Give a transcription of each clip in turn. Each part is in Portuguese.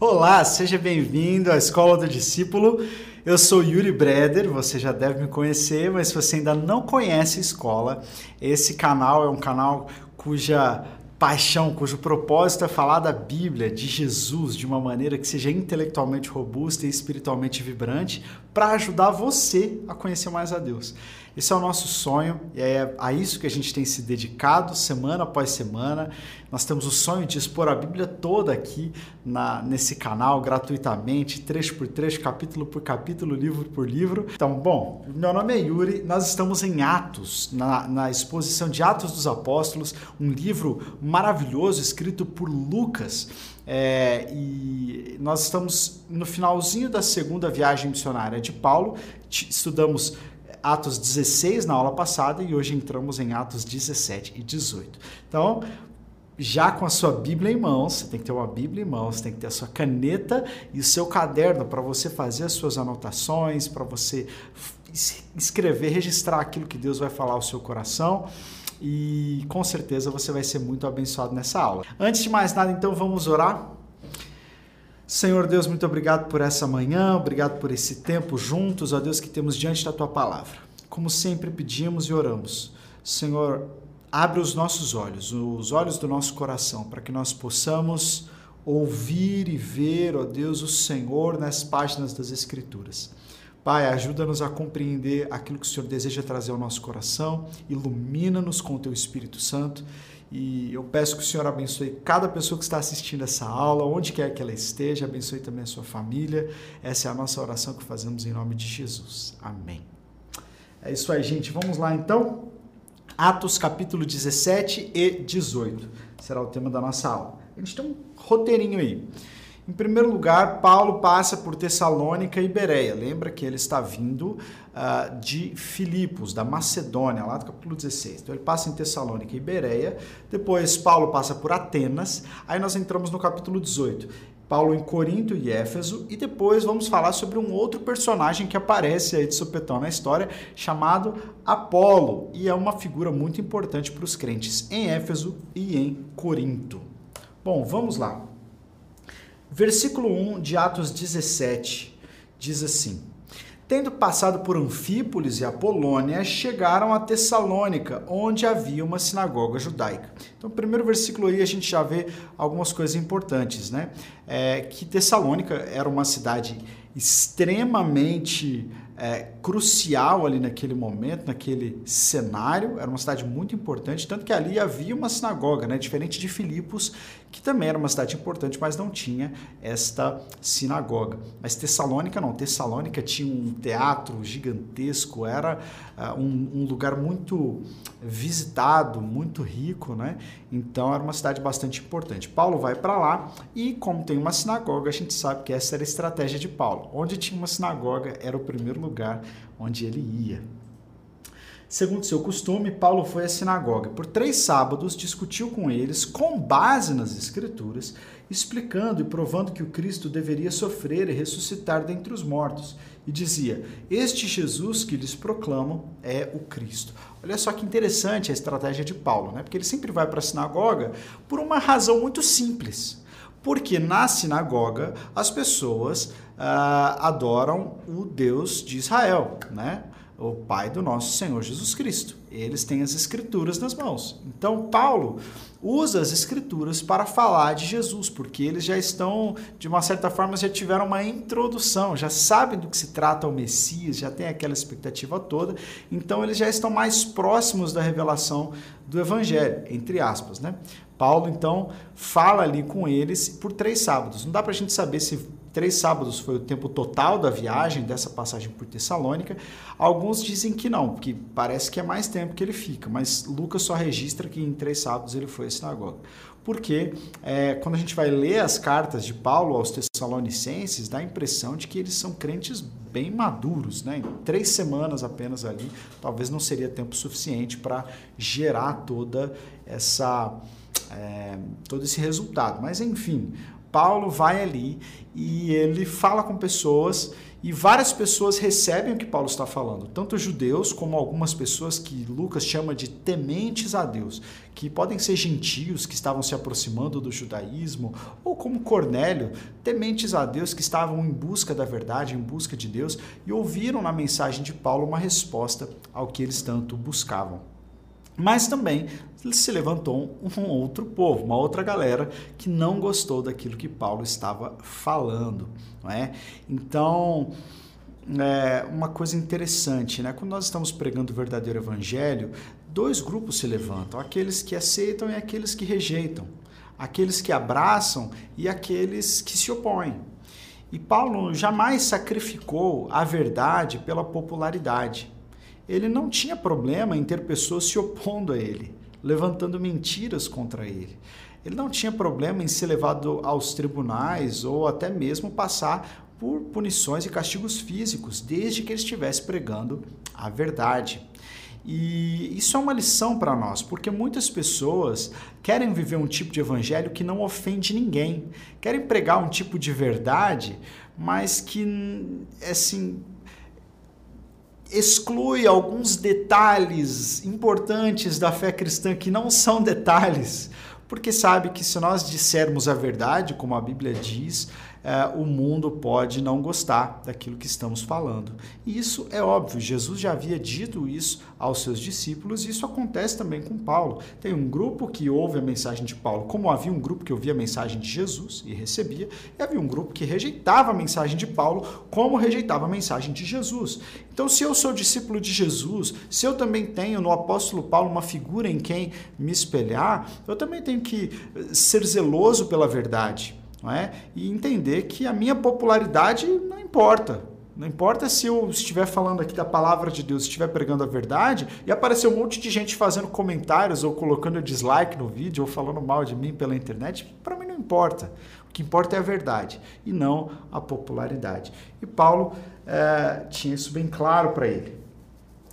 Olá, seja bem-vindo à Escola do Discípulo. Eu sou Yuri Breder, você já deve me conhecer, mas se você ainda não conhece a escola, esse canal é um canal cuja paixão, cujo propósito é falar da Bíblia, de Jesus, de uma maneira que seja intelectualmente robusta e espiritualmente vibrante, para ajudar você a conhecer mais a Deus. Esse é o nosso sonho e é a isso que a gente tem se dedicado semana após semana. Nós temos o sonho de expor a Bíblia toda aqui na, nesse canal gratuitamente, trecho por trecho, capítulo por capítulo, livro por livro. Então, bom, meu nome é Yuri, nós estamos em Atos, na, na exposição de Atos dos Apóstolos, um livro maravilhoso escrito por Lucas. É, e nós estamos no finalzinho da segunda viagem missionária de Paulo, estudamos Atos 16 na aula passada e hoje entramos em Atos 17 e 18. Então, já com a sua Bíblia em mãos, você tem que ter uma Bíblia em mãos, você tem que ter a sua caneta e o seu caderno para você fazer as suas anotações, para você escrever, registrar aquilo que Deus vai falar ao seu coração e com certeza você vai ser muito abençoado nessa aula. Antes de mais nada, então vamos orar. Senhor Deus, muito obrigado por essa manhã, obrigado por esse tempo juntos, ó Deus, que temos diante da tua palavra. Como sempre pedimos e oramos, Senhor, abre os nossos olhos, os olhos do nosso coração, para que nós possamos ouvir e ver, ó Deus, o Senhor nas páginas das Escrituras. Pai, ajuda-nos a compreender aquilo que o Senhor deseja trazer ao nosso coração, ilumina-nos com o teu Espírito Santo e eu peço que o Senhor abençoe cada pessoa que está assistindo essa aula, onde quer que ela esteja, abençoe também a sua família. Essa é a nossa oração que fazemos em nome de Jesus. Amém. É isso aí, gente. Vamos lá então. Atos capítulo 17 e 18 será o tema da nossa aula. A gente tem um roteirinho aí. Em primeiro lugar, Paulo passa por Tessalônica e Bereia. Lembra que ele está vindo uh, de Filipos, da Macedônia, lá do capítulo 16. Então ele passa em Tessalônica e Bereia. Depois, Paulo passa por Atenas. Aí nós entramos no capítulo 18. Paulo em Corinto e Éfeso, e depois vamos falar sobre um outro personagem que aparece aí de supetão na história, chamado Apolo, e é uma figura muito importante para os crentes em Éfeso e em Corinto. Bom, vamos lá. Versículo 1 de Atos 17 diz assim: Tendo passado por Anfípolis e Apolônia, chegaram a Tessalônica, onde havia uma sinagoga judaica. Então, primeiro versículo aí a gente já vê algumas coisas importantes, né? É, que Tessalônica era uma cidade extremamente é, crucial ali naquele momento, naquele cenário. Era uma cidade muito importante, tanto que ali havia uma sinagoga, né? diferente de Filipos, que também era uma cidade importante, mas não tinha esta sinagoga. Mas Tessalônica não. Tessalônica tinha um teatro gigantesco, era uh, um, um, lugar muito visitado, muito rico, né? Então era uma cidade bastante importante. Paulo vai para lá e, como tem uma sinagoga, a gente sabe que essa era a estratégia de Paulo. Onde tinha uma sinagoga era o primeiro lugar onde ele ia. Segundo seu costume, Paulo foi à sinagoga. Por três sábados, discutiu com eles, com base nas Escrituras, explicando e provando que o Cristo deveria sofrer e ressuscitar dentre os mortos. E dizia: Este Jesus que lhes proclamam é o Cristo. Olha só que interessante a estratégia de Paulo, né? porque ele sempre vai para a sinagoga por uma razão muito simples. Porque na sinagoga as pessoas uh, adoram o Deus de Israel, né? O Pai do nosso Senhor Jesus Cristo. Eles têm as Escrituras nas mãos. Então, Paulo usa as Escrituras para falar de Jesus, porque eles já estão, de uma certa forma, já tiveram uma introdução, já sabem do que se trata o Messias, já tem aquela expectativa toda. Então, eles já estão mais próximos da revelação do Evangelho, entre aspas, né? Paulo, então, fala ali com eles por três sábados. Não dá para a gente saber se Três sábados foi o tempo total da viagem, dessa passagem por Tessalônica. Alguns dizem que não, que parece que é mais tempo que ele fica, mas Lucas só registra que em três sábados ele foi à sinagoga. Porque é, quando a gente vai ler as cartas de Paulo aos Tessalonicenses, dá a impressão de que eles são crentes bem maduros, né? Em três semanas apenas ali, talvez não seria tempo suficiente para gerar toda essa. É, todo esse resultado. Mas enfim, Paulo vai ali e ele fala com pessoas E várias pessoas recebem o que Paulo está falando, tanto judeus como algumas pessoas que Lucas chama de tementes a Deus, que podem ser gentios que estavam se aproximando do judaísmo, ou como Cornélio, tementes a Deus que estavam em busca da verdade, em busca de Deus, e ouviram na mensagem de Paulo uma resposta ao que eles tanto buscavam. Mas também se levantou um outro povo, uma outra galera que não gostou daquilo que Paulo estava falando. Não é? Então, é uma coisa interessante, né? quando nós estamos pregando o verdadeiro evangelho, dois grupos se levantam: aqueles que aceitam e aqueles que rejeitam, aqueles que abraçam e aqueles que se opõem. E Paulo jamais sacrificou a verdade pela popularidade ele não tinha problema em ter pessoas se opondo a ele, levantando mentiras contra ele. Ele não tinha problema em ser levado aos tribunais ou até mesmo passar por punições e castigos físicos, desde que ele estivesse pregando a verdade. E isso é uma lição para nós, porque muitas pessoas querem viver um tipo de evangelho que não ofende ninguém, querem pregar um tipo de verdade, mas que assim exclui alguns detalhes importantes da fé cristã que não são detalhes, porque sabe que se nós dissermos a verdade, como a Bíblia diz, é, o mundo pode não gostar daquilo que estamos falando. E isso é óbvio, Jesus já havia dito isso aos seus discípulos e isso acontece também com Paulo. Tem um grupo que ouve a mensagem de Paulo, como havia um grupo que ouvia a mensagem de Jesus e recebia, e havia um grupo que rejeitava a mensagem de Paulo, como rejeitava a mensagem de Jesus. Então, se eu sou discípulo de Jesus, se eu também tenho no apóstolo Paulo uma figura em quem me espelhar, eu também tenho que ser zeloso pela verdade não é? E entender que a minha popularidade não importa. Não importa se eu estiver falando aqui da palavra de Deus, estiver pregando a verdade e aparecer um monte de gente fazendo comentários ou colocando dislike no vídeo ou falando mal de mim pela internet, para mim não importa. O que importa é a verdade e não a popularidade. E Paulo é, tinha isso bem claro para ele.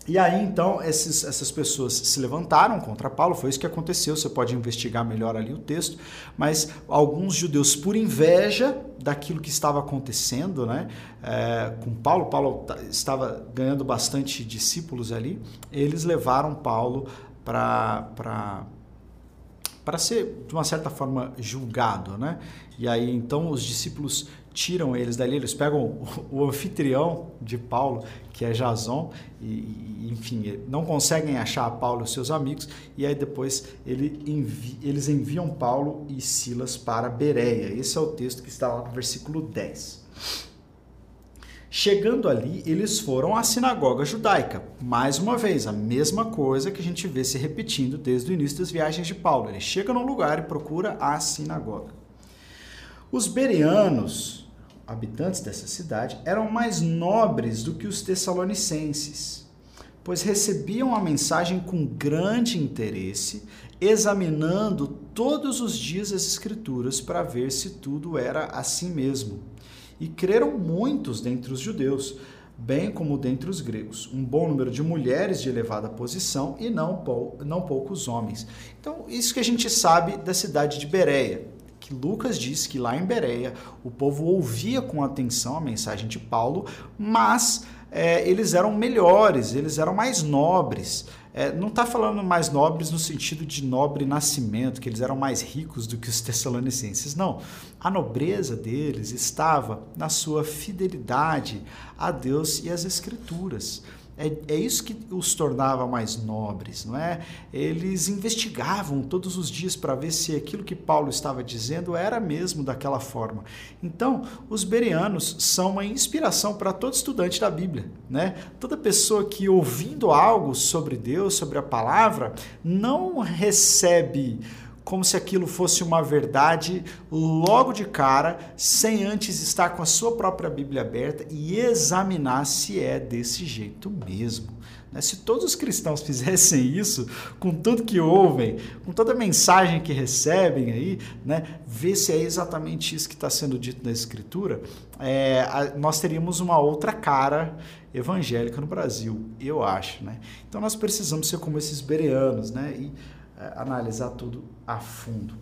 E aí, então, esses, essas pessoas se levantaram contra Paulo, foi isso que aconteceu. Você pode investigar melhor ali o texto, mas alguns judeus, por inveja daquilo que estava acontecendo né, é, com Paulo, Paulo estava ganhando bastante discípulos ali, eles levaram Paulo para para ser de uma certa forma julgado, né? E aí então os discípulos tiram eles dali, eles pegam o, anfitrião de Paulo, que é Jason, e, e, enfim, não conseguem achar Paulo e seus amigos, e aí depois ele envi, eles enviam Paulo e Silas para Bereia. Esse é o texto que está lá no versículo 10. Chegando ali, eles foram à sinagoga judaica. Mais uma vez, a mesma coisa que a gente vê se repetindo desde o início das viagens de Paulo. Ele chega num lugar e procura a sinagoga. Os bereanos, habitantes dessa cidade, eram mais nobres do que os tessalonicenses, pois recebiam a mensagem com grande interesse, examinando todos os dias as Escrituras para ver se tudo era assim mesmo e creram muitos dentre os judeus, bem como dentre os gregos, um bom número de mulheres de elevada posição e não, pou, não poucos homens. Então, isso que a gente sabe da cidade de Bereia, que Lucas diz que lá em Bereia o povo ouvia com atenção a mensagem de Paulo, mas é, eles eram melhores, eles eram mais nobres. É, não está falando mais nobres no sentido de nobre nascimento, que eles eram mais ricos do que os tessalonicenses. Não. A nobreza deles estava na sua fidelidade a Deus e às Escrituras. É, é isso que os tornava mais nobres, não é? Eles investigavam todos os dias para ver se aquilo que Paulo estava dizendo era mesmo daquela forma. Então, os bereanos são uma inspiração para todo estudante da Bíblia, né? Toda pessoa que ouvindo algo sobre Deus, sobre a palavra, não recebe como se aquilo fosse uma verdade logo de cara, sem antes estar com a sua própria Bíblia aberta e examinar se é desse jeito mesmo. Né? Se todos os cristãos fizessem isso, com tudo que ouvem, com toda a mensagem que recebem aí, né, ver se é exatamente isso que está sendo dito na Escritura, é, nós teríamos uma outra cara evangélica no Brasil, eu acho. Né? Então nós precisamos ser como esses bereanos, né? E, analisar tudo a fundo.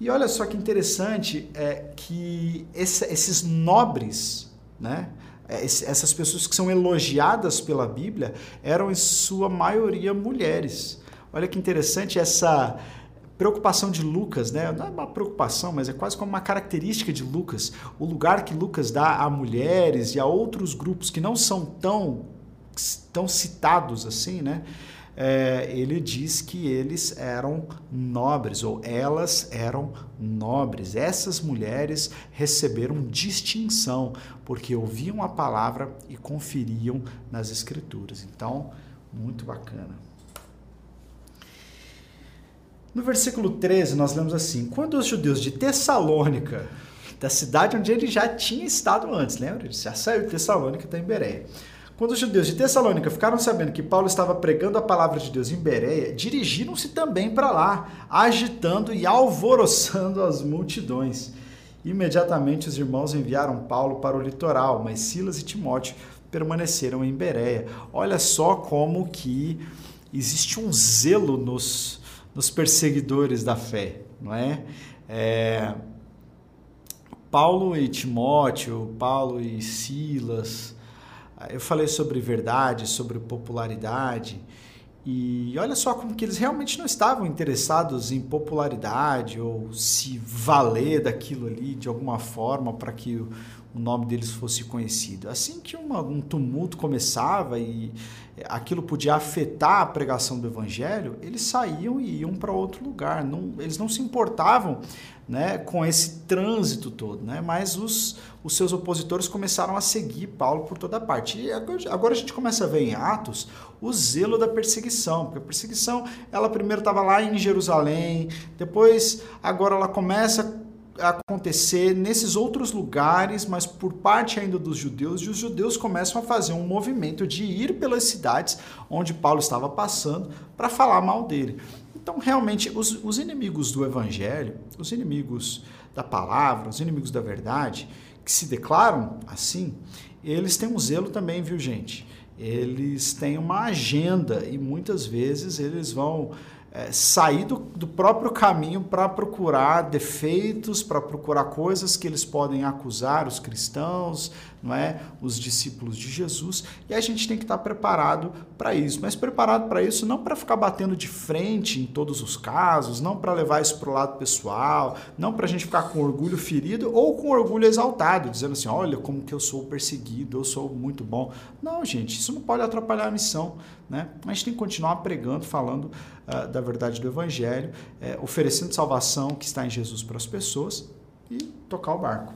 E olha só que interessante é que esse, esses nobres, né, é, essas pessoas que são elogiadas pela Bíblia eram em sua maioria mulheres. Olha que interessante essa preocupação de Lucas, né? Não é uma preocupação, mas é quase como uma característica de Lucas. O lugar que Lucas dá a mulheres e a outros grupos que não são tão, tão citados assim, né? É, ele diz que eles eram nobres, ou elas eram nobres. Essas mulheres receberam distinção, porque ouviam a palavra e conferiam nas escrituras. Então, muito bacana. No versículo 13, nós lemos assim: Quando os judeus de Tessalônica, da cidade onde ele já tinha estado antes, lembra? Ele já saiu de Tessalônica, está em Bereia. Quando os judeus de Tessalônica ficaram sabendo que Paulo estava pregando a palavra de Deus em Bereia, dirigiram-se também para lá, agitando e alvoroçando as multidões. Imediatamente os irmãos enviaram Paulo para o litoral, mas Silas e Timóteo permaneceram em Bereia. Olha só como que existe um zelo nos nos perseguidores da fé, não é? é Paulo e Timóteo, Paulo e Silas, eu falei sobre verdade, sobre popularidade, e olha só como que eles realmente não estavam interessados em popularidade ou se valer daquilo ali de alguma forma para que o nome deles fosse conhecido. Assim que uma, um tumulto começava e aquilo podia afetar a pregação do evangelho, eles saíam e iam para outro lugar. Não, eles não se importavam né, com esse trânsito todo, né? mas os, os seus opositores começaram a seguir Paulo por toda parte. E agora a gente começa a ver em Atos o zelo da perseguição, porque a perseguição, ela primeiro estava lá em Jerusalém, depois agora ela começa acontecer nesses outros lugares, mas por parte ainda dos judeus, e os judeus começam a fazer um movimento de ir pelas cidades onde Paulo estava passando para falar mal dele. Então, realmente, os, os inimigos do evangelho, os inimigos da palavra, os inimigos da verdade, que se declaram assim, eles têm um zelo também, viu, gente? Eles têm uma agenda e muitas vezes eles vão é, sair do, do, próprio caminho para procurar defeitos, para procurar coisas que eles podem acusar os cristãos, não é, os discípulos de Jesus. E a gente tem que estar preparado para isso, mas preparado para isso não para ficar batendo de frente em todos os casos, não para levar isso para o lado pessoal, não para a gente ficar com orgulho ferido ou com orgulho exaltado, dizendo assim, olha como que eu sou perseguido, eu sou muito bom. Não, gente, isso não pode atrapalhar a missão, né? A gente tem que continuar pregando, falando uh, da verdade do Evangelho, é, oferecendo salvação que está em Jesus para as pessoas e tocar o barco.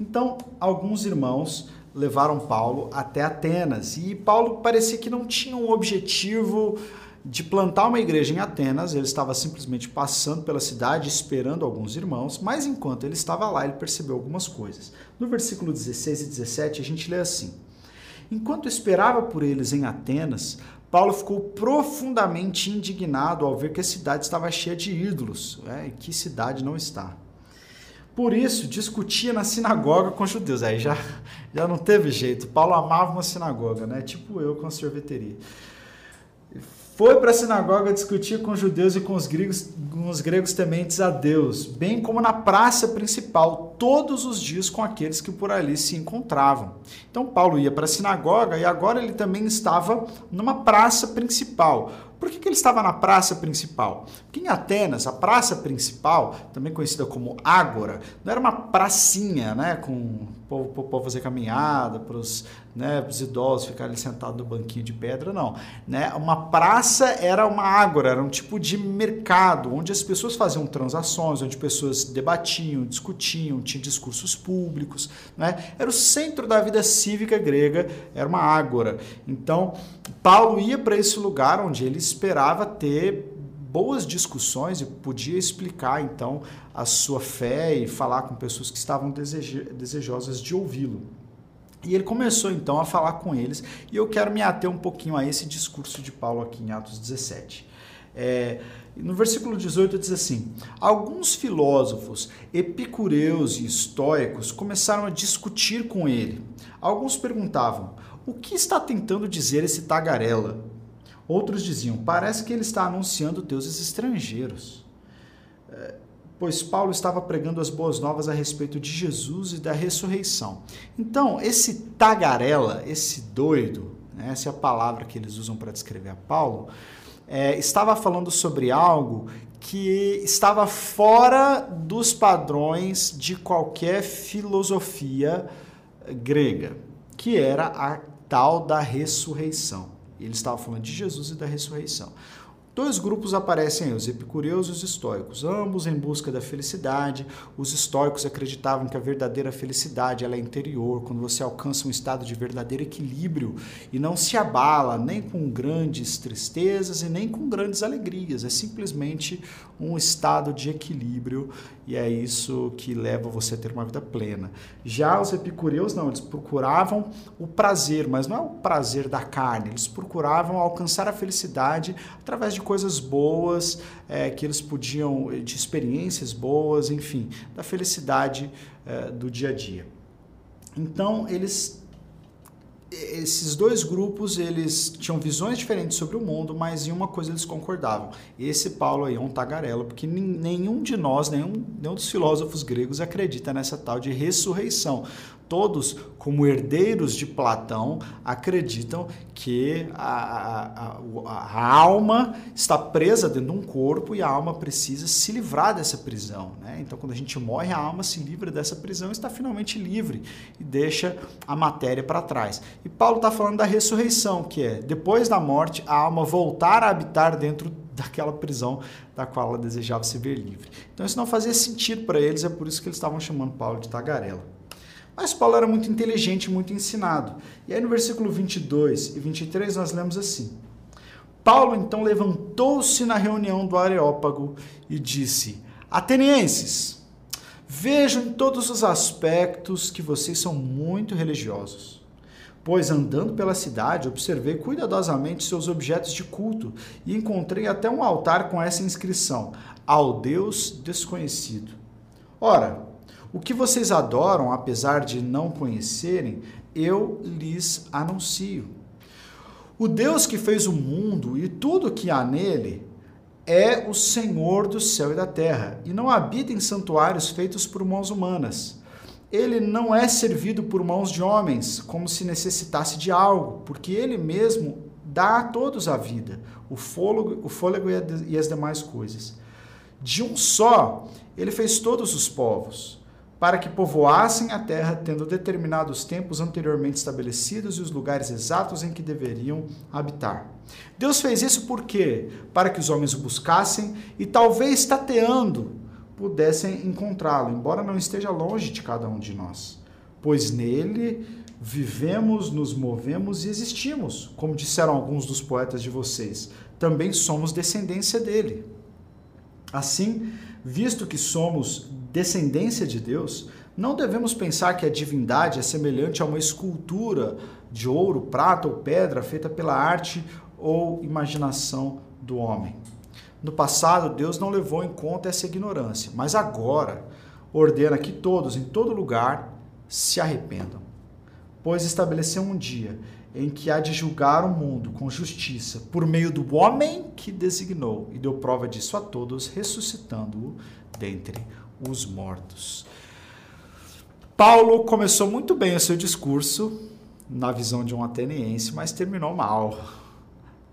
Então, alguns irmãos levaram Paulo até Atenas e Paulo parecia que não tinha um objetivo de plantar uma igreja em Atenas, ele estava simplesmente passando pela cidade esperando alguns irmãos, mas enquanto ele estava lá, ele percebeu algumas coisas. No versículo 16 e 17, a gente lê assim: Enquanto esperava por eles em Atenas, Paulo ficou profundamente indignado ao ver que a cidade estava cheia de ídolos. É, que cidade não está? Por isso, discutia na sinagoga com judeus. Aí já, já não teve jeito. Paulo amava uma sinagoga, né? Tipo eu com a sorveteria. Foi para a sinagoga discutir com os judeus e com os gregos, com os gregos tementes a Deus, bem como na praça principal, todos os dias com aqueles que por ali se encontravam. Então Paulo ia para a sinagoga e agora ele também estava numa praça principal. Por que, que ele estava na praça principal? Porque em Atenas, a praça principal, também conhecida como Ágora, não era uma pracinha, né, com o povo, fazer caminhada, para os, né, os idosos ficarem sentados no banquinho de pedra, não. Né? Uma praça era uma ágora, era um tipo de mercado, onde as pessoas faziam transações, onde pessoas debatiam, discutiam, tinham discursos públicos. Né? Era o centro da vida cívica grega, era uma ágora. Então, Paulo ia para esse lugar onde ele esperava ter boas discussões e podia explicar então a sua fé e falar com pessoas que estavam desejosas de ouvi-lo. E ele começou então a falar com eles, e eu quero me ater um pouquinho a esse discurso de Paulo aqui em Atos 17. É, no versículo 18 diz assim: Alguns filósofos epicureus e estoicos começaram a discutir com ele. Alguns perguntavam: O que está tentando dizer esse tagarela? Outros diziam: parece que ele está anunciando deuses estrangeiros. É, pois Paulo estava pregando as boas novas a respeito de Jesus e da ressurreição. Então, esse tagarela, esse doido, né, essa é a palavra que eles usam para descrever a Paulo, é, estava falando sobre algo que estava fora dos padrões de qualquer filosofia grega, que era a tal da ressurreição. Ele estava falando de Jesus e da ressurreição. Dois grupos aparecem aí, os epicureus e os estoicos, ambos em busca da felicidade. Os estoicos acreditavam que a verdadeira felicidade ela é interior, quando você alcança um estado de verdadeiro equilíbrio e não se abala nem com grandes tristezas e nem com grandes alegrias. É simplesmente um estado de equilíbrio e é isso que leva você a ter uma vida plena. Já os epicureus não, eles procuravam o prazer, mas não é o prazer da carne, eles procuravam alcançar a felicidade através de coisas boas é, que eles podiam, de experiências boas, enfim, da felicidade é, do dia a dia. Então eles esses dois grupos eles tinham visões diferentes sobre o mundo, mas em uma coisa eles concordavam. Esse Paulo aí é um tagarela, porque nenhum de nós, nenhum, nenhum dos filósofos gregos acredita nessa tal de ressurreição todos, como herdeiros de Platão, acreditam que a, a, a, alma está presa dentro de um corpo e a alma precisa se livrar dessa prisão. Né? Então, quando a gente morre, a alma se livra dessa prisão e está finalmente livre e deixa a matéria para trás. E Paulo está falando da ressurreição, que é depois da morte, a alma voltar a habitar dentro daquela prisão da qual ela desejava se ver livre. Então, isso não fazia sentido para eles, é por isso que eles estavam chamando Paulo de tagarela. Mas Paulo era muito inteligente, muito ensinado. E aí no versículo 22 e 23 nós lemos assim: Paulo então levantou-se na reunião do Areópago e disse: Atenienses, vejo em todos os aspectos que vocês são muito religiosos. Pois andando pela cidade, observei cuidadosamente seus objetos de culto e encontrei até um altar com essa inscrição: Ao Deus desconhecido. Ora, o que vocês adoram, apesar de não conhecerem, eu lhes anuncio. O Deus que fez o mundo e tudo que há nele é o Senhor do céu e da terra, e não habita em santuários feitos por mãos humanas. Ele não é servido por mãos de homens, como se necessitasse de algo, porque ele mesmo dá a todos a vida, o fôlego, o fôlego e as demais coisas. De um só, ele fez todos os povos para que povoassem a terra, tendo determinado os tempos anteriormente estabelecidos e os lugares exatos em que deveriam habitar. Deus fez isso por quê? Para que os homens o buscassem e, talvez tateando, pudessem encontrá-lo, embora não esteja longe de cada um de nós. Pois nele vivemos, nos movemos e existimos, como disseram alguns dos poetas de vocês. Também somos descendência dele. Assim, visto que somos descendência de Deus, não devemos pensar que a divindade é semelhante a uma escultura de ouro, prata ou pedra feita pela arte ou imaginação do homem. No passado, Deus não levou em conta essa ignorância, mas agora ordena que todos, em todo lugar, se arrependam. Pois estabeleceu um dia em que há de julgar o mundo com justiça por meio do homem que designou e deu prova disso a todos, ressuscitando-o dentre os mortos. Paulo começou muito bem o seu discurso na visão de um ateniense, mas terminou mal.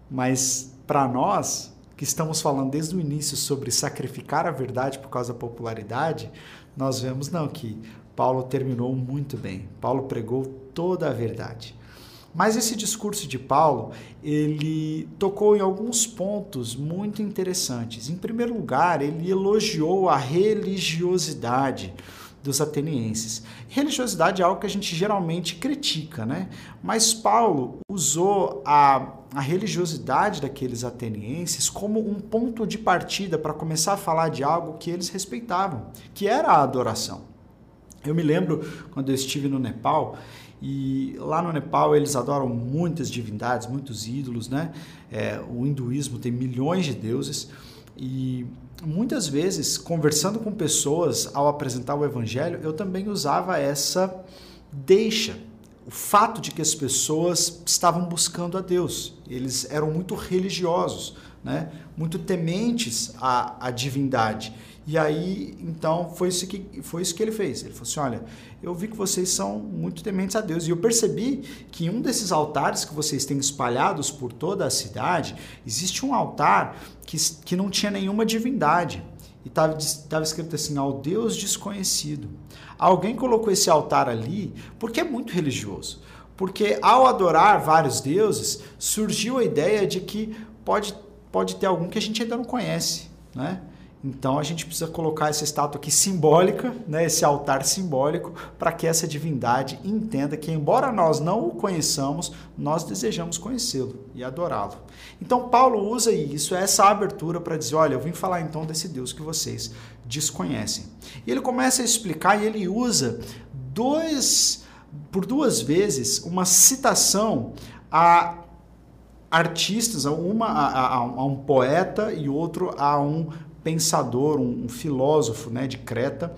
Mas para nós, que estamos falando desde o início sobre sacrificar a verdade por causa da popularidade, nós vemos não que Paulo terminou muito bem. Paulo pregou toda a verdade. Mas esse discurso de Paulo, ele tocou em alguns pontos muito interessantes. Em primeiro lugar, ele elogiou a religiosidade dos atenienses. Religiosidade é algo que a gente geralmente critica, né? Mas Paulo usou a, a religiosidade daqueles atenienses como um ponto de partida para começar a falar de algo que eles respeitavam, que era a adoração. Eu me lembro quando eu estive no Nepal e lá no Nepal eles adoram muitas divindades, muitos ídolos, né? É, o hinduísmo tem milhões de deuses e muitas vezes conversando com pessoas ao apresentar o evangelho, eu também usava essa deixa, o fato de que as pessoas estavam buscando a Deus. Eles eram muito religiosos, né? muito tementes à, à divindade. E aí, então, foi isso que, foi isso que ele fez. Ele falou assim: olha, eu vi que vocês são muito tementes a Deus. E eu percebi que em um desses altares que vocês têm espalhados por toda a cidade, existe um altar que, que não tinha nenhuma divindade. E estava escrito assim: ao Deus desconhecido. Alguém colocou esse altar ali porque é muito religioso. Porque ao adorar vários deuses, surgiu a ideia de que pode, pode ter algum que a gente ainda não conhece, né? Então a gente precisa colocar essa estátua aqui simbólica, né, esse altar simbólico, para que essa divindade entenda que, embora nós não o conheçamos, nós desejamos conhecê-lo e adorá-lo. Então Paulo usa isso, essa abertura para dizer: olha, eu vim falar então desse Deus que vocês desconhecem. E ele começa a explicar e ele usa dois, por duas vezes, uma citação a artistas, uma a, a, a um poeta e outro a um pensador, um, um filósofo né, de Creta,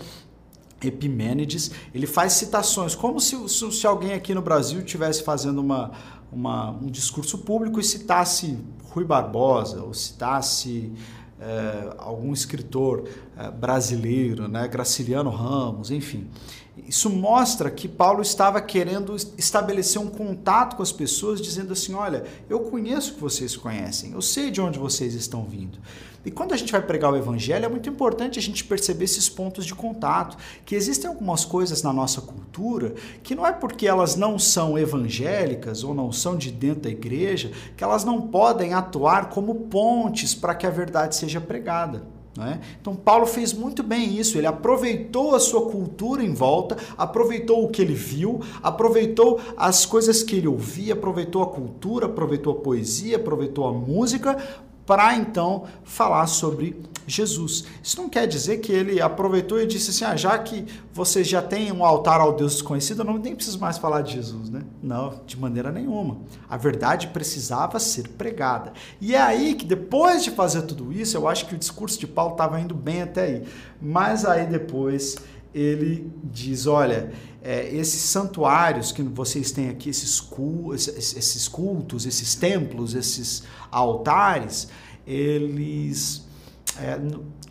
Epimênides, ele faz citações, como se, se, se alguém aqui no Brasil estivesse fazendo uma, uma, um discurso público e citasse Rui Barbosa, ou citasse é, algum escritor é, brasileiro, né, Graciliano Ramos, enfim. Isso mostra que Paulo estava querendo estabelecer um contato com as pessoas, dizendo assim: olha, eu conheço o que vocês conhecem, eu sei de onde vocês estão vindo. E quando a gente vai pregar o evangelho, é muito importante a gente perceber esses pontos de contato, que existem algumas coisas na nossa cultura que não é porque elas não são evangélicas ou não são de dentro da igreja, que elas não podem atuar como pontes para que a verdade seja pregada. É? Então, Paulo fez muito bem isso. Ele aproveitou a sua cultura em volta, aproveitou o que ele viu, aproveitou as coisas que ele ouvia, aproveitou a cultura, aproveitou a poesia, aproveitou a música para então falar sobre Jesus. Isso não quer dizer que ele aproveitou e disse assim: ah, já que vocês já têm um altar ao Deus desconhecido, eu não nem preciso mais falar de Jesus, né? Não, de maneira nenhuma. A verdade precisava ser pregada. E é aí que depois de fazer tudo isso, eu acho que o discurso de Paulo estava indo bem até aí. Mas aí depois ele diz: olha, é, esses santuários que vocês têm aqui, esses, esses cultos, esses templos, esses altares, eles. É,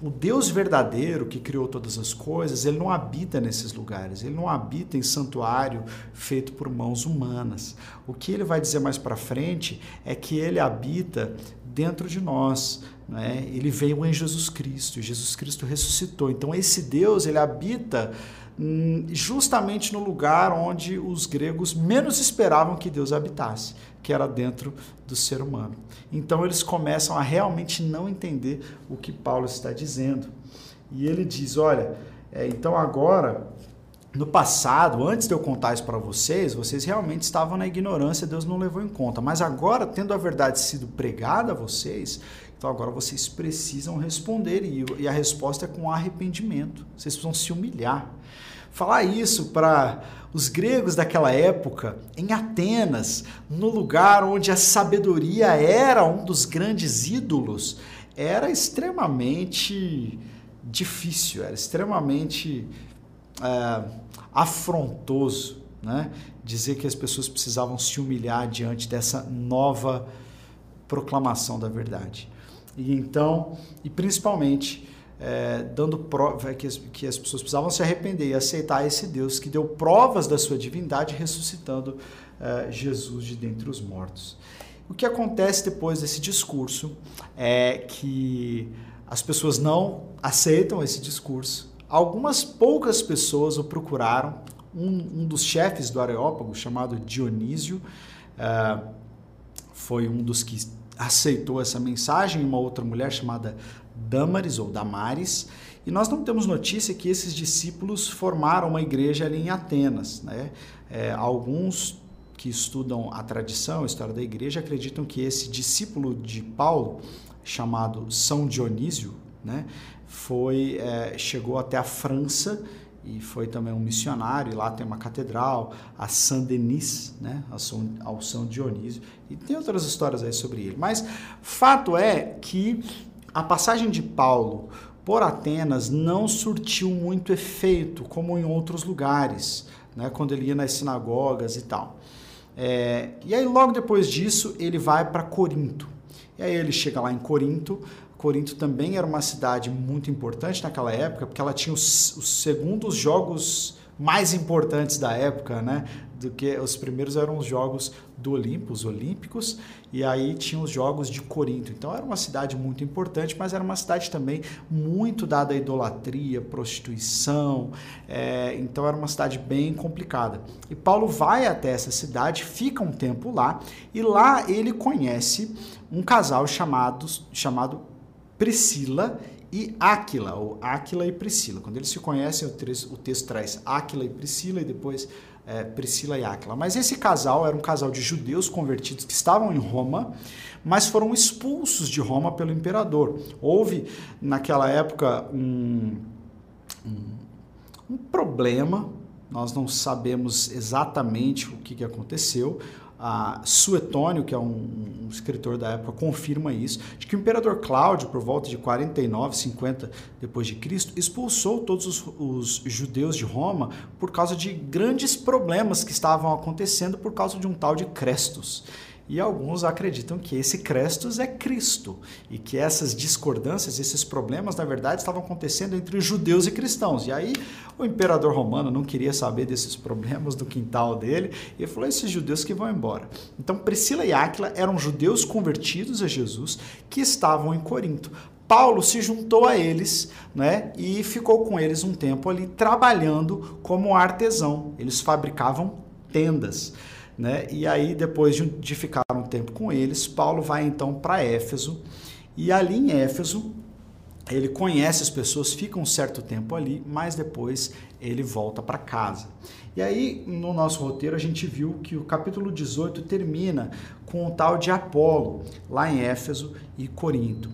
o Deus verdadeiro que criou todas as coisas, ele não habita nesses lugares, ele não habita em santuário feito por mãos humanas. O que ele vai dizer mais para frente é que ele habita dentro de nós. Né? Ele veio em Jesus Cristo, Jesus Cristo ressuscitou. Então esse Deus ele habita hum, justamente no lugar onde os gregos menos esperavam que Deus habitasse, que era dentro do ser humano. Então eles começam a realmente não entender o que Paulo está dizendo. E ele diz: olha, é, então agora no passado, antes de eu contar isso para vocês, vocês realmente estavam na ignorância, Deus não levou em conta. Mas agora, tendo a verdade sido pregada a vocês, então agora vocês precisam responder e, a resposta é com arrependimento. Vocês precisam se humilhar. Falar isso para os gregos daquela época, em Atenas, no lugar onde a sabedoria era um dos grandes ídolos, era extremamente difícil, era extremamente é, afrontoso, né? Dizer que as pessoas precisavam se humilhar diante dessa nova proclamação da verdade. E então, e principalmente, é, dando prova que as, que as pessoas precisavam se arrepender e aceitar esse Deus que deu provas da sua divindade, ressuscitando é, Jesus de dentre os mortos. O que acontece depois desse discurso é que as pessoas não aceitam esse discurso Algumas poucas pessoas o procuraram. Um, um dos chefes do Areópago, chamado Dionísio, uh, foi um dos que aceitou essa mensagem. Uma outra mulher chamada Damaris ou Damares. E nós não temos notícia que esses discípulos formaram uma igreja ali em Atenas. Né? É, alguns que estudam a tradição, a história da igreja, acreditam que esse discípulo de Paulo, chamado São Dionísio, né, foi é, chegou até a França e foi também um missionário, lá tem uma catedral, a Saint-Denis, né, ao São Dionísio, e tem outras histórias aí sobre ele. Mas fato é que a passagem de Paulo por Atenas não surtiu muito efeito, como em outros lugares, né, quando ele ia nas sinagogas e tal. É, e aí, logo depois disso, ele vai para Corinto. E aí, ele chega lá em Corinto, Corinto também era uma cidade muito importante naquela época, porque ela tinha os, os segundos jogos mais importantes da época, né? Do que os primeiros eram os jogos do Olimpo, os Olímpicos, e aí tinha os jogos de Corinto. Então era uma cidade muito importante, mas era uma cidade também muito dada à idolatria, prostituição. É, então era uma cidade bem complicada. E Paulo vai até essa cidade, fica um tempo lá, e lá ele conhece um casal chamado, chamado Priscila e Áquila, ou Áquila e Priscila. Quando eles se conhecem, o texto, traz Áquila e Priscila e depois é, Priscila e Áquila. Mas esse casal era um casal de judeus convertidos que estavam em Roma, mas foram expulsos de Roma pelo imperador. Houve, naquela época, um, um, um problema, nós não sabemos exatamente o que, que aconteceu, a Suetônio, que é um, um, escritor da época, confirma isso, de que o imperador Cláudio, por volta de 49, 50 depois de Cristo, expulsou todos os, os judeus de Roma por causa de grandes problemas que estavam acontecendo por causa de um tal de Crestus. E alguns acreditam que esse Crestus é Cristo e que essas discordâncias, esses problemas, na verdade, estavam acontecendo entre judeus e cristãos. E aí o imperador romano não queria saber desses problemas do quintal dele e falou: esses judeus que vão embora. Então Priscila e Áquila eram judeus convertidos a Jesus que estavam em Corinto. Paulo se juntou a eles né, e ficou com eles um tempo ali trabalhando como artesão. Eles fabricavam tendas. Né? E aí, depois de, de ficar um tempo com eles, Paulo vai então para Éfeso, e ali em Éfeso, ele conhece as pessoas, fica um certo tempo ali, mas depois ele volta para casa. E aí, no nosso roteiro, a gente viu que o capítulo 18 termina com o tal de Apolo, lá em Éfeso e Corinto.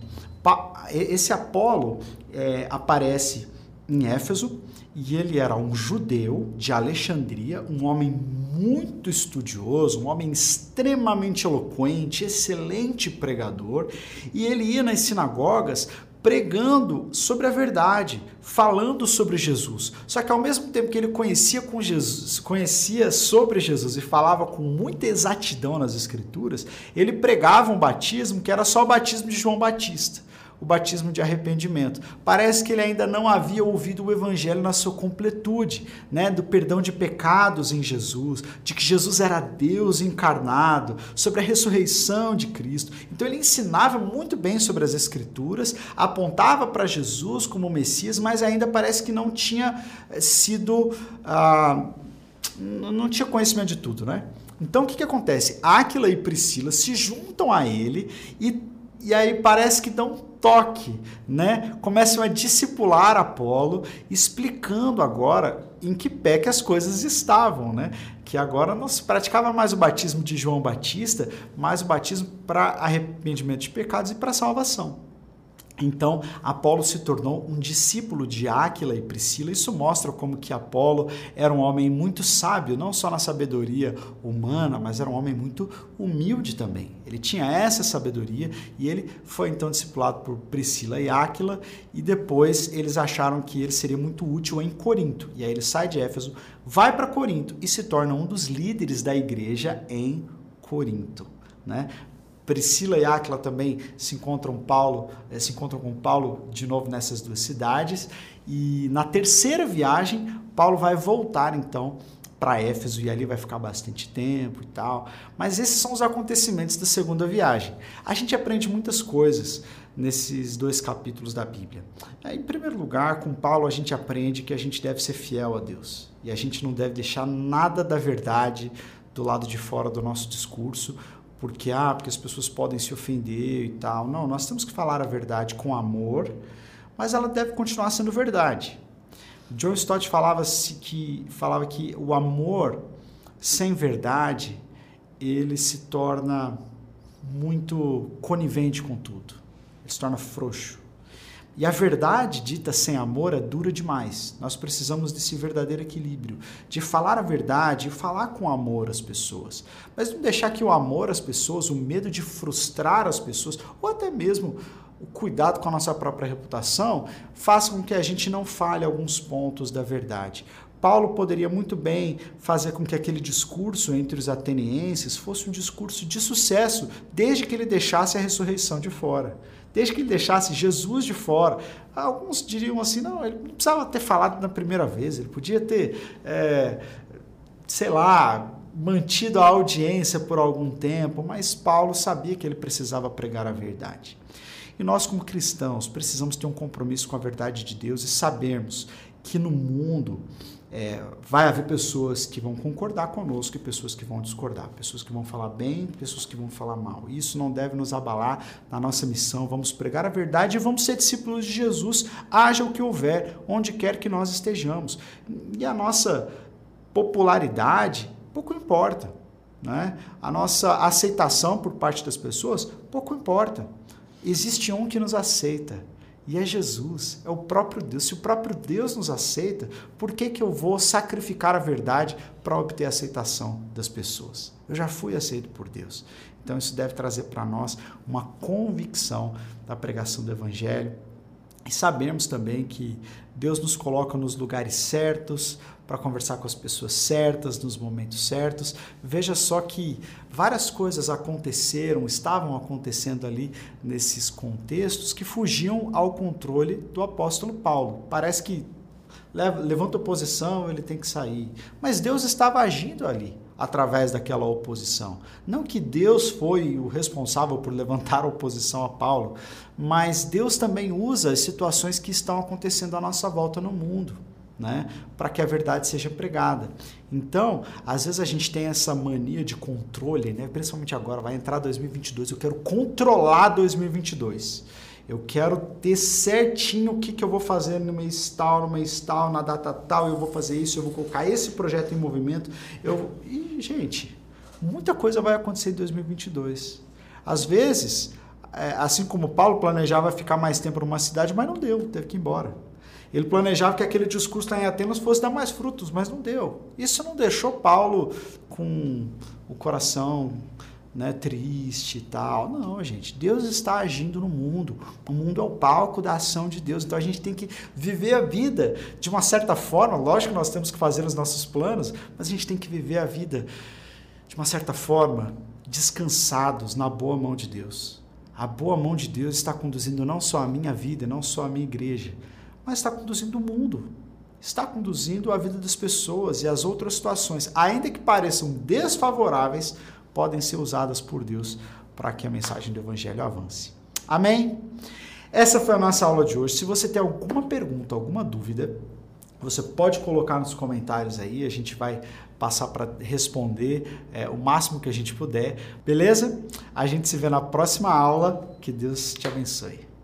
Esse Apolo é, aparece em Éfeso e ele era um judeu de Alexandria, um homem muito estudioso, um homem extremamente eloquente, excelente pregador, e ele ia nas sinagogas pregando sobre a verdade, falando sobre Jesus. Só que ao mesmo tempo que ele conhecia com Jesus, conhecia sobre Jesus e falava com muita exatidão nas escrituras, ele pregava um batismo que era só o batismo de João Batista o batismo de arrependimento. Parece que ele ainda não havia ouvido o evangelho na sua completude, né, do perdão de pecados em Jesus, de que Jesus era Deus encarnado, sobre a ressurreição de Cristo. Então ele ensinava muito bem sobre as escrituras, apontava para Jesus como Messias, mas ainda parece que não tinha eh, sido ah, não tinha conhecimento de tudo, né? Então o que, que acontece? Áquila e Priscila se juntam a ele e, e aí parece que dão toque, né? Começam a discipular Apolo, explicando agora em que pé que as coisas estavam, né? Que agora não se praticava mais o batismo de João Batista, mas o batismo para arrependimento de pecados e para salvação. Então, Apolo se tornou um discípulo de Áquila e Priscila. Isso mostra como que Apolo era um homem muito sábio, não só na sabedoria humana, mas era um homem muito humilde também. Ele tinha essa sabedoria e ele foi então discipulado por Priscila e Áquila e depois eles acharam que ele seria muito útil em Corinto. E aí ele sai de Éfeso, vai para Corinto e se torna um dos líderes da igreja em Corinto. Né? Priscila e Áquila também se encontram Paulo, eh, se encontram com Paulo de novo nessas duas cidades. E na terceira viagem, Paulo vai voltar então para Éfeso e ali vai ficar bastante tempo e tal. Mas esses são os acontecimentos da segunda viagem. A gente aprende muitas coisas nesses dois capítulos da Bíblia. Em primeiro lugar, com Paulo a gente aprende que a gente deve ser fiel a Deus e a gente não deve deixar nada da verdade do lado de fora do nosso discurso, porque ah, porque as pessoas podem se ofender e tal. Não, nós temos que falar a verdade com amor, mas ela deve continuar sendo verdade. John Stott falava que falava que o amor sem verdade ele se torna muito conivente com tudo. Ele se torna frouxo. E a verdade dita sem amor é dura demais. Nós precisamos desse verdadeiro equilíbrio, de falar a verdade e falar com amor às pessoas. Mas não deixar que o amor às pessoas, o medo de frustrar as pessoas, ou até mesmo o cuidado com a nossa própria reputação, faça com que a gente não fale alguns pontos da verdade. Paulo poderia muito bem fazer com que aquele discurso entre os atenienses fosse um discurso de sucesso, desde que ele deixasse a ressurreição de fora desde que ele deixasse Jesus de fora. Alguns diriam assim: não, ele não precisava ter falado na primeira vez, ele podia ter, é, sei lá, mantido a audiência por algum tempo, mas Paulo sabia que ele precisava pregar a verdade. E nós, como cristãos, precisamos ter um compromisso com a verdade de Deus e sabermos que no mundo é, vai haver pessoas que vão concordar conosco e pessoas que vão discordar, pessoas que vão falar bem, pessoas que vão falar mal. Isso não deve nos abalar na nossa missão. Vamos pregar a verdade e vamos ser discípulos de Jesus, haja o que houver, onde quer que nós estejamos. E a nossa popularidade pouco importa. Né? A nossa aceitação por parte das pessoas pouco importa. Existe um que nos aceita e é Jesus, é o próprio Deus. Se o próprio Deus nos aceita, por que, que eu vou sacrificar a verdade para obter a aceitação das pessoas? Eu já fui aceito por Deus. Então isso deve trazer para nós uma convicção da pregação do Evangelho. E sabemos também que Deus nos coloca nos lugares certos para conversar com as pessoas certas, nos momentos certos. Veja só que várias coisas aconteceram, estavam acontecendo ali nesses contextos que fugiam ao controle do apóstolo Paulo. Parece que levanta oposição, ele tem que sair. Mas Deus estava agindo ali através daquela oposição. Não que Deus foi o responsável por levantar a oposição a Paulo, mas Deus também usa as situações que estão acontecendo à nossa volta no mundo né, para que a verdade seja pregada. Então, às vezes a gente tem essa mania de controle, né, principalmente agora, vai entrar 2022, eu quero controlar 2022. Eu quero ter certinho o que, que eu vou fazer no mês tal, no mês tal, na data tal, eu vou fazer isso, eu vou colocar esse projeto em movimento. Eu... E, gente, muita coisa vai acontecer em 2022. Às vezes, é, assim como Paulo planejava ficar mais tempo numa cidade, mas não deu, teve que ir embora. Ele planejava que aquele discurso em Atenas fosse dar mais frutos, mas não deu. Isso não deixou Paulo com o coração né, triste e tal. Não, gente. Deus está agindo no mundo. O mundo é o palco da ação de Deus. Então a gente tem que viver a vida de uma certa forma. Lógico que nós temos que fazer os nossos planos, mas a gente tem que viver a vida de uma certa forma, descansados na boa mão de Deus. A boa mão de Deus está conduzindo não só a minha vida, não só a minha igreja, mas está conduzindo o mundo, está conduzindo a vida das pessoas e as outras situações, ainda que pareçam desfavoráveis, podem ser usadas por Deus para que a mensagem do Evangelho avance. Amém? Essa foi a nossa aula de hoje. Se você tem alguma pergunta, alguma dúvida, você pode colocar nos comentários aí, a gente vai passar para responder é, o máximo que a gente puder, beleza? A gente se vê na próxima aula. Que Deus te abençoe.